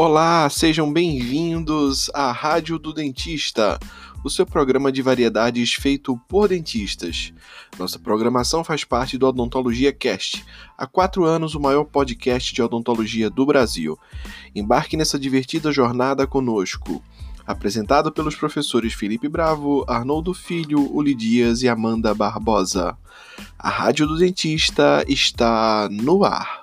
Olá, sejam bem-vindos à Rádio do Dentista, o seu programa de variedades feito por dentistas. Nossa programação faz parte do Odontologia Cast, há quatro anos o maior podcast de odontologia do Brasil. Embarque nessa divertida jornada conosco. Apresentado pelos professores Felipe Bravo, Arnoldo Filho, Uli Dias e Amanda Barbosa. A Rádio do Dentista está no ar.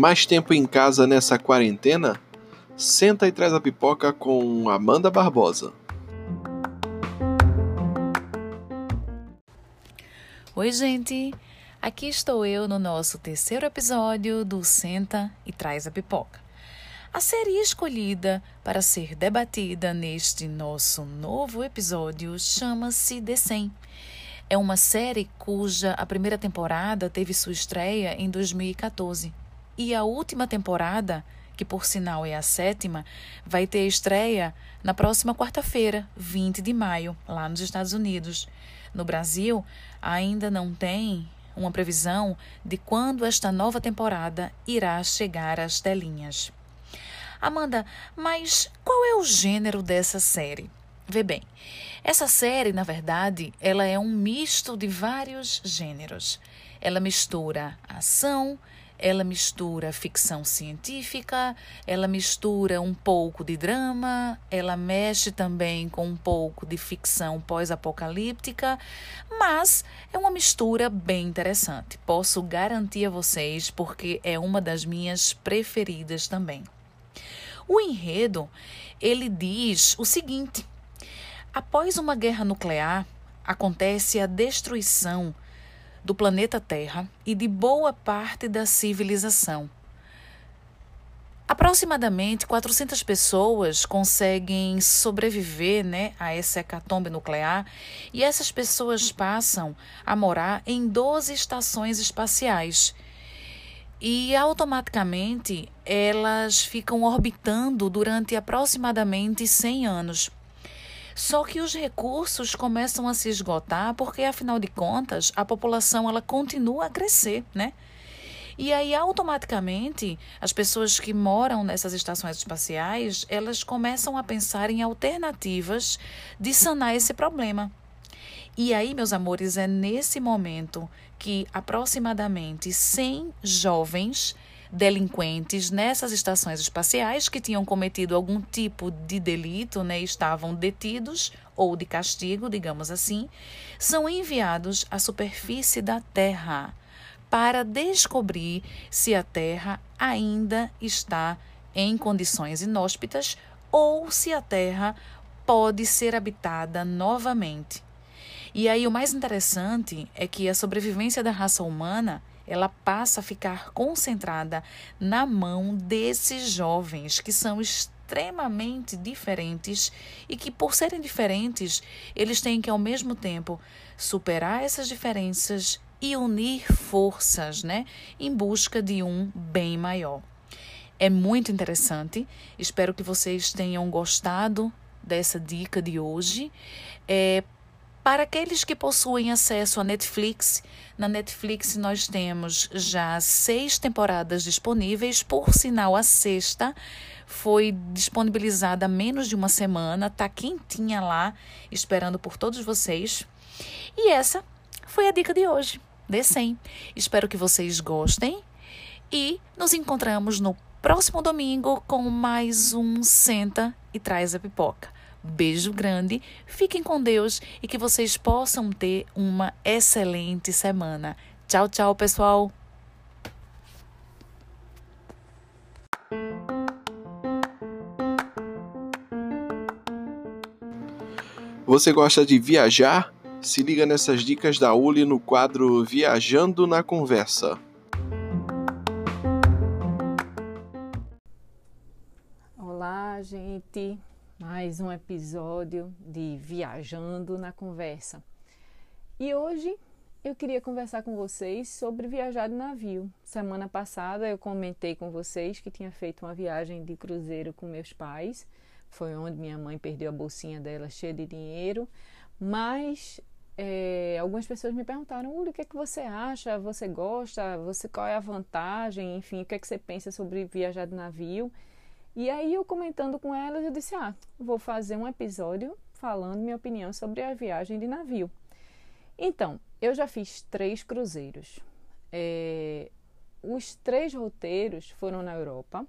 Mais tempo em casa nessa quarentena? Senta e traz a pipoca com Amanda Barbosa. Oi, gente! Aqui estou eu no nosso terceiro episódio do Senta e Traz a Pipoca. A série escolhida para ser debatida neste nosso novo episódio chama-se The 100. É uma série cuja a primeira temporada teve sua estreia em 2014 e a última temporada, que por sinal é a sétima, vai ter estreia na próxima quarta-feira, 20 de maio, lá nos Estados Unidos. No Brasil, ainda não tem uma previsão de quando esta nova temporada irá chegar às telinhas. Amanda, mas qual é o gênero dessa série? Vê bem, essa série, na verdade, ela é um misto de vários gêneros. Ela mistura ação, ela mistura ficção científica, ela mistura um pouco de drama, ela mexe também com um pouco de ficção pós-apocalíptica, mas é uma mistura bem interessante. Posso garantir a vocês porque é uma das minhas preferidas também. O enredo, ele diz o seguinte: após uma guerra nuclear, acontece a destruição do planeta Terra e de boa parte da civilização. Aproximadamente 400 pessoas conseguem sobreviver né, a essa hecatombe nuclear e essas pessoas passam a morar em 12 estações espaciais. E automaticamente elas ficam orbitando durante aproximadamente 100 anos. Só que os recursos começam a se esgotar porque, afinal de contas, a população ela continua a crescer, né? E aí, automaticamente, as pessoas que moram nessas estações espaciais, elas começam a pensar em alternativas de sanar esse problema. E aí, meus amores, é nesse momento que aproximadamente 100 jovens delinquentes nessas estações espaciais que tinham cometido algum tipo de delito, né, estavam detidos ou de castigo, digamos assim, são enviados à superfície da Terra para descobrir se a Terra ainda está em condições inóspitas ou se a Terra pode ser habitada novamente. E aí o mais interessante é que a sobrevivência da raça humana ela passa a ficar concentrada na mão desses jovens que são extremamente diferentes e que, por serem diferentes, eles têm que, ao mesmo tempo, superar essas diferenças e unir forças, né, em busca de um bem maior. É muito interessante. Espero que vocês tenham gostado dessa dica de hoje. É, para aqueles que possuem acesso à Netflix, na Netflix nós temos já seis temporadas disponíveis, por sinal, a sexta foi disponibilizada há menos de uma semana, tá quentinha lá, esperando por todos vocês. E essa foi a dica de hoje, de 100. Espero que vocês gostem e nos encontramos no próximo domingo com mais um Senta e Traz a Pipoca. Beijo grande, fiquem com Deus e que vocês possam ter uma excelente semana. Tchau, tchau, pessoal! Você gosta de viajar? Se liga nessas dicas da Uli no quadro Viajando na Conversa. Mais um episódio de Viajando na Conversa. E hoje eu queria conversar com vocês sobre viajar de navio. Semana passada eu comentei com vocês que tinha feito uma viagem de cruzeiro com meus pais. Foi onde minha mãe perdeu a bolsinha dela cheia de dinheiro Mas é, algumas pessoas me perguntaram, Uli, o que é que você acha? Você gosta? Você qual é a vantagem? Enfim, o que é que você pensa sobre viajar de navio? E aí eu comentando com elas, eu disse, ah, vou fazer um episódio falando minha opinião sobre a viagem de navio. Então, eu já fiz três cruzeiros. É, os três roteiros foram na Europa.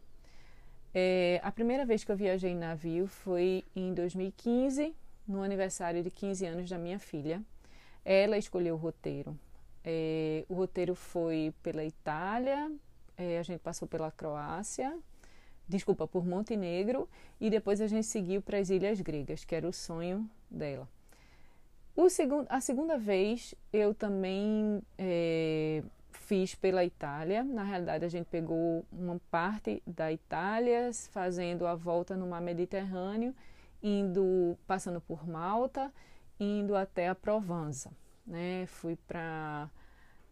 É, a primeira vez que eu viajei em navio foi em 2015, no aniversário de 15 anos da minha filha. Ela escolheu o roteiro. É, o roteiro foi pela Itália, a gente passou pela Croácia, desculpa, por Montenegro, e depois a gente seguiu para as Ilhas Gregas, que era o sonho dela. O segundo, a segunda vez eu também é, fiz pela Itália. Na realidade, a gente pegou uma parte da Itália, fazendo a volta no mar Mediterrâneo, indo, passando por Malta, indo até a Provença. Né? Fui para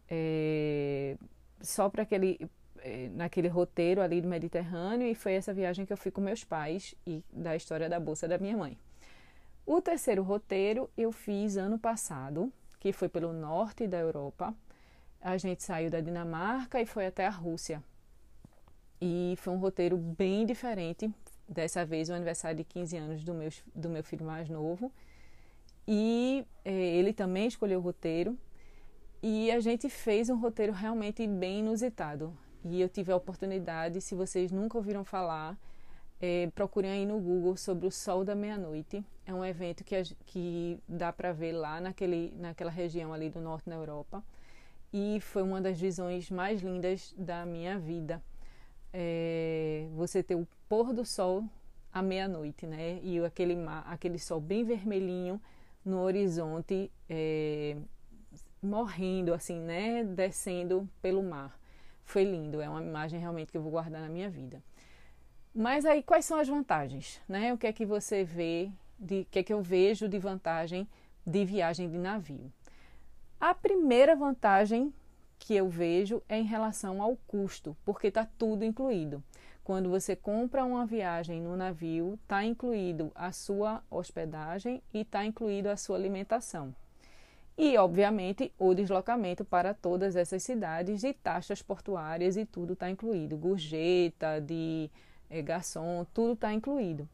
é, só para aquele é, naquele roteiro ali do Mediterrâneo e foi essa viagem que eu fui com meus pais e da história da bolsa da minha mãe. O terceiro roteiro eu fiz ano passado, que foi pelo norte da Europa. A gente saiu da Dinamarca e foi até a Rússia. E foi um roteiro bem diferente. Dessa vez, o aniversário de 15 anos do meu, do meu filho mais novo. E eh, ele também escolheu o roteiro. E a gente fez um roteiro realmente bem inusitado. E eu tive a oportunidade, se vocês nunca ouviram falar, é, procurem aí no Google sobre o Sol da Meia-Noite. É um evento que, que dá para ver lá naquele, naquela região ali do norte na Europa. E foi uma das visões mais lindas da minha vida. É, você ter o pôr do sol à meia-noite, né? E aquele, mar, aquele sol bem vermelhinho no horizonte, é, morrendo, assim, né? Descendo pelo mar. Foi lindo, é uma imagem realmente que eu vou guardar na minha vida. Mas aí quais são as vantagens, né? O que é que você vê, de que é que eu vejo de vantagem de viagem de navio? A primeira vantagem que eu vejo é em relação ao custo, porque está tudo incluído. Quando você compra uma viagem no navio, está incluído a sua hospedagem e está incluído a sua alimentação. E, obviamente, o deslocamento para todas essas cidades e taxas portuárias e tudo está incluído. Gorjeta, de é, garçom, tudo está incluído.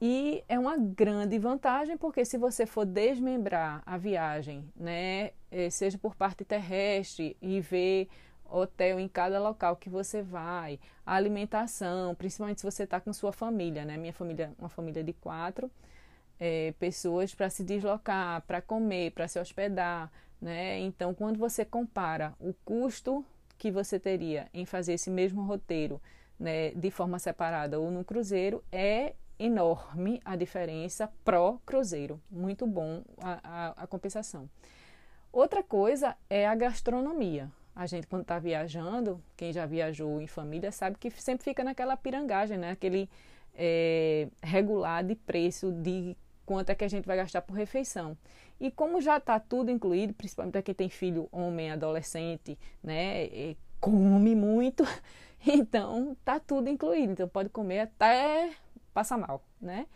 E é uma grande vantagem, porque se você for desmembrar a viagem, né, é, seja por parte terrestre e ver hotel em cada local que você vai, a alimentação, principalmente se você está com sua família, né? Minha família, uma família de quatro é, pessoas para se deslocar, para comer, para se hospedar, né? Então, quando você compara o custo que você teria em fazer esse mesmo roteiro né, de forma separada ou no cruzeiro, é enorme a diferença pró-cruzeiro. Muito bom a, a, a, compensação. Outra coisa é a gastronomia. A gente, quando está viajando, quem já viajou em família sabe que sempre fica naquela pirangagem, né? aquele é, regular de preço de quanto é que a gente vai gastar por refeição. E como já está tudo incluído, principalmente para quem tem filho homem, adolescente, né? come muito, Então, tá tudo incluído. Então, pode comer até passar mal, né?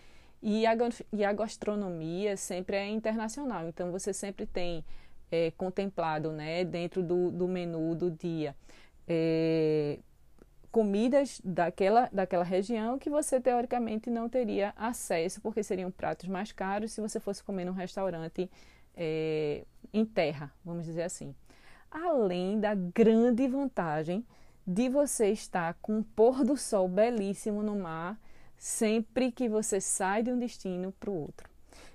E a, e a gastronomia sempre é internacional. Então, você sempre tem é, contemplado, né, dentro do, do menu do dia, é, comidas daquela, daquela região que você teoricamente não teria acesso, porque seriam pratos mais caros se você fosse comer num restaurante é, em terra, vamos dizer assim. Além da grande vantagem de você estar com um pôr do sol belíssimo no mar sempre que você sai de um destino para o outro.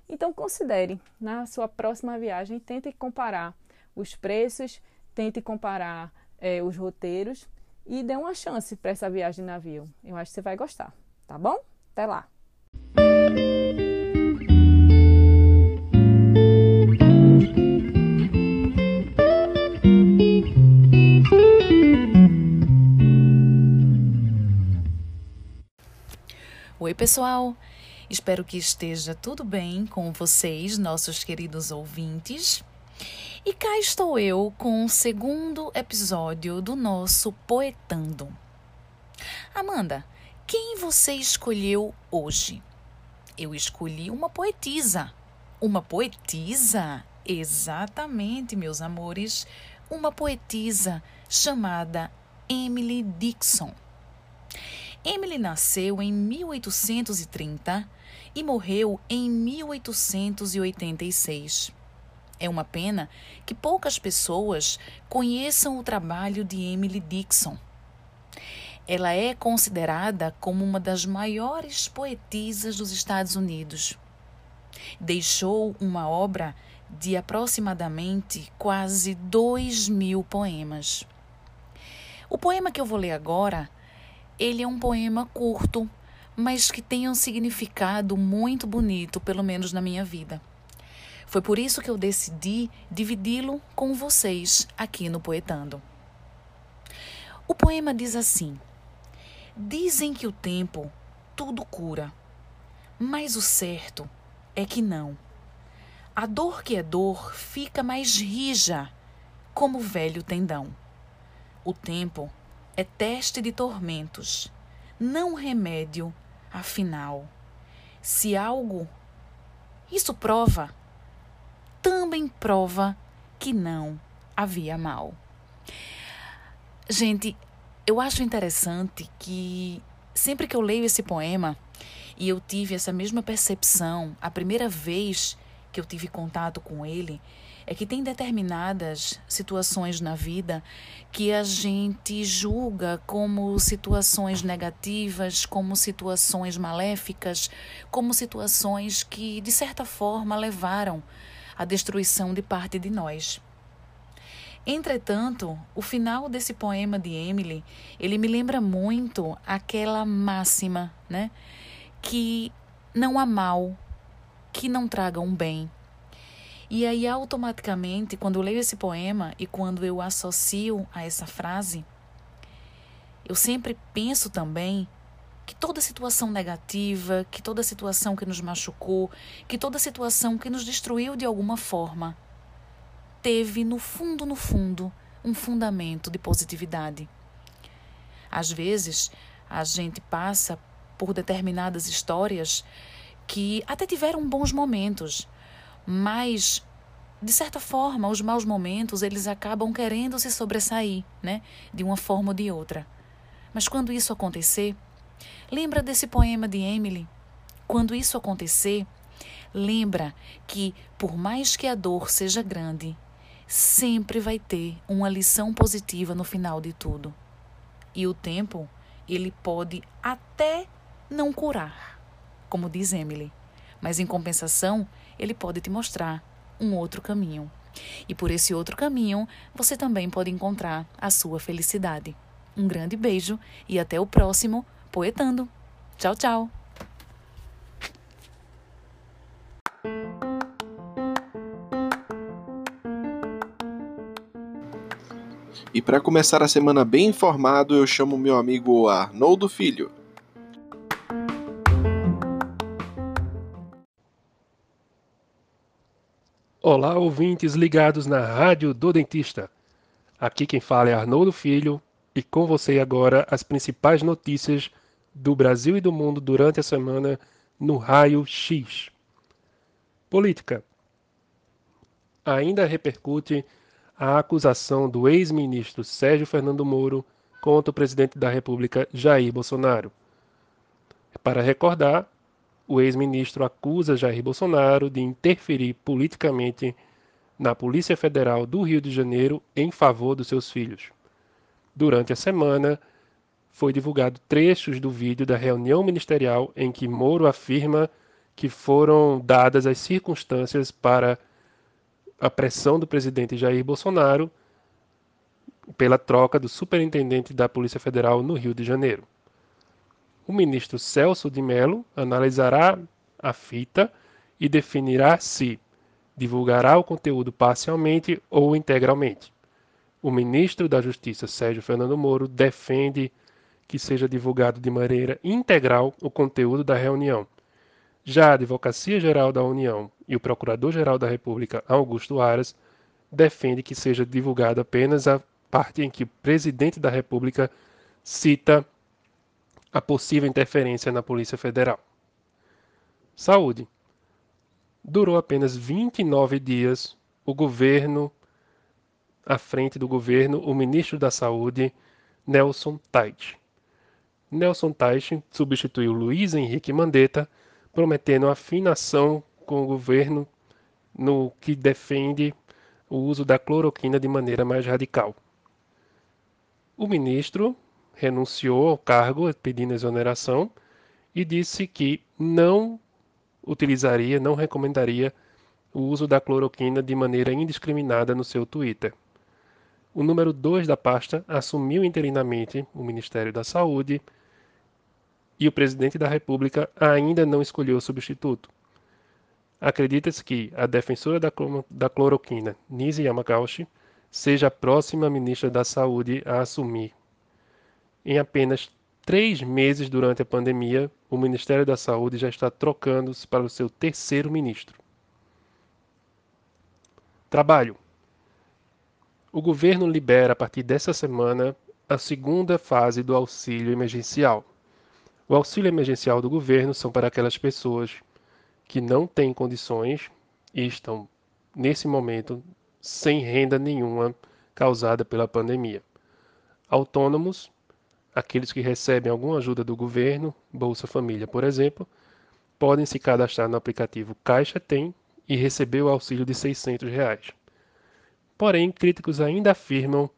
Então considere na sua próxima viagem, tente comparar os preços, tente comparar é, os roteiros e dê uma chance para essa viagem de navio. Eu acho que você vai gostar, tá bom? Até lá! Oi, pessoal! Espero que esteja tudo bem com vocês, nossos queridos ouvintes. E cá estou eu com o segundo episódio do nosso Poetando. Amanda, quem você escolheu hoje? Eu escolhi uma poetisa, Uma poetisa? Exatamente, meus amores, uma poetisa chamada Emily Dixon. Emily nasceu em 1830 e morreu em 1886. É uma pena que poucas pessoas conheçam o trabalho de Emily Dixon. Ela é considerada como uma das maiores poetisas dos Estados Unidos. Deixou uma obra de aproximadamente quase dois mil poemas. O poema que eu vou ler agora, ele é um poema curto, mas que tem um significado muito bonito, pelo menos na minha vida. Foi por isso que eu decidi dividi-lo com vocês aqui no Poetando. O poema diz assim: Dizem que o tempo tudo cura, mas o certo é que não. A dor que é dor fica mais rija, como o velho tendão. O tempo é teste de tormentos, não remédio, afinal. Se algo isso prova também prova que não havia mal. Gente, eu acho interessante que sempre que eu leio esse poema e eu tive essa mesma percepção a primeira vez que eu tive contato com ele, é que tem determinadas situações na vida que a gente julga como situações negativas, como situações maléficas, como situações que, de certa forma, levaram a destruição de parte de nós. Entretanto, o final desse poema de Emily, ele me lembra muito aquela máxima, né? Que não há mal que não traga um bem. E aí, automaticamente, quando eu leio esse poema e quando eu associo a essa frase, eu sempre penso também que toda situação negativa, que toda situação que nos machucou, que toda situação que nos destruiu de alguma forma, teve no fundo, no fundo, um fundamento de positividade. Às vezes, a gente passa por determinadas histórias que até tiveram bons momentos, mas de certa forma, os maus momentos, eles acabam querendo se sobressair, né, de uma forma ou de outra. Mas quando isso acontecer, Lembra desse poema de Emily? Quando isso acontecer, lembra que, por mais que a dor seja grande, sempre vai ter uma lição positiva no final de tudo. E o tempo, ele pode até não curar, como diz Emily, mas em compensação, ele pode te mostrar um outro caminho. E por esse outro caminho, você também pode encontrar a sua felicidade. Um grande beijo e até o próximo Poetando. Tchau, tchau. E para começar a semana bem informado, eu chamo meu amigo Arnoldo Filho. Olá, ouvintes ligados na Rádio do Dentista. Aqui quem fala é Arnoldo Filho e com você agora as principais notícias do Brasil e do mundo durante a semana no Raio X. Política. Ainda repercute a acusação do ex-ministro Sérgio Fernando Moro contra o presidente da República Jair Bolsonaro. Para recordar, o ex-ministro acusa Jair Bolsonaro de interferir politicamente na Polícia Federal do Rio de Janeiro em favor dos seus filhos. Durante a semana, foi divulgado trechos do vídeo da reunião ministerial em que Moro afirma que foram dadas as circunstâncias para a pressão do presidente Jair Bolsonaro pela troca do superintendente da Polícia Federal no Rio de Janeiro. O ministro Celso de Mello analisará a fita e definirá se divulgará o conteúdo parcialmente ou integralmente. O ministro da Justiça, Sérgio Fernando Moro, defende que seja divulgado de maneira integral o conteúdo da reunião. Já a Advocacia Geral da União e o Procurador-Geral da República, Augusto Aras, defende que seja divulgada apenas a parte em que o presidente da República cita a possível interferência na Polícia Federal. Saúde. durou apenas 29 dias. O governo, à frente do governo, o ministro da Saúde, Nelson Tait. Nelson Tait substituiu Luiz Henrique Mandetta, prometendo afinação com o governo no que defende o uso da cloroquina de maneira mais radical. O ministro renunciou ao cargo pedindo exoneração e disse que não utilizaria, não recomendaria o uso da cloroquina de maneira indiscriminada no seu Twitter. O número 2 da pasta assumiu interinamente o Ministério da Saúde e o presidente da República ainda não escolheu o substituto. Acredita-se que a defensora da cloroquina, Nise Yamagauchi, seja a próxima ministra da Saúde a assumir. Em apenas três meses durante a pandemia, o Ministério da Saúde já está trocando-se para o seu terceiro ministro. Trabalho. O governo libera a partir dessa semana a segunda fase do auxílio emergencial. O auxílio emergencial do governo são para aquelas pessoas que não têm condições e estão, nesse momento, sem renda nenhuma causada pela pandemia. Autônomos, aqueles que recebem alguma ajuda do governo, Bolsa Família, por exemplo, podem se cadastrar no aplicativo Caixa Tem e receber o auxílio de 600 reais. Porém, críticos ainda afirmam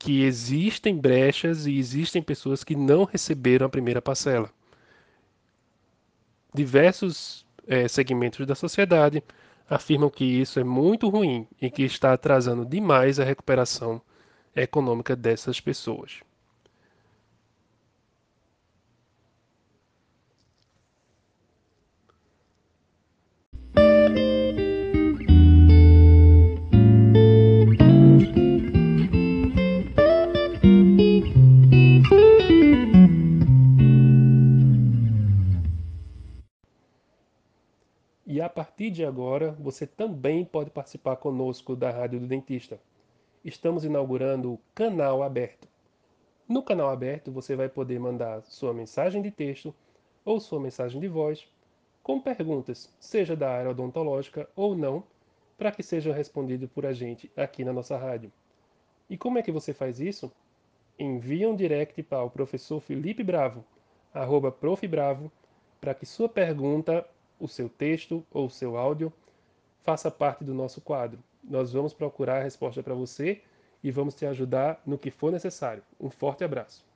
que existem brechas e existem pessoas que não receberam a primeira parcela. Diversos é, segmentos da sociedade afirmam que isso é muito ruim e que está atrasando demais a recuperação econômica dessas pessoas. Partir de agora, você também pode participar conosco da Rádio do Dentista. Estamos inaugurando o canal aberto. No canal aberto, você vai poder mandar sua mensagem de texto ou sua mensagem de voz com perguntas, seja da área odontológica ou não, para que sejam respondidas por a gente aqui na nossa rádio. E como é que você faz isso? Envie um direct para o professor Felipe Bravo, arroba profbravo, para que sua pergunta o seu texto ou o seu áudio faça parte do nosso quadro. Nós vamos procurar a resposta para você e vamos te ajudar no que for necessário. Um forte abraço.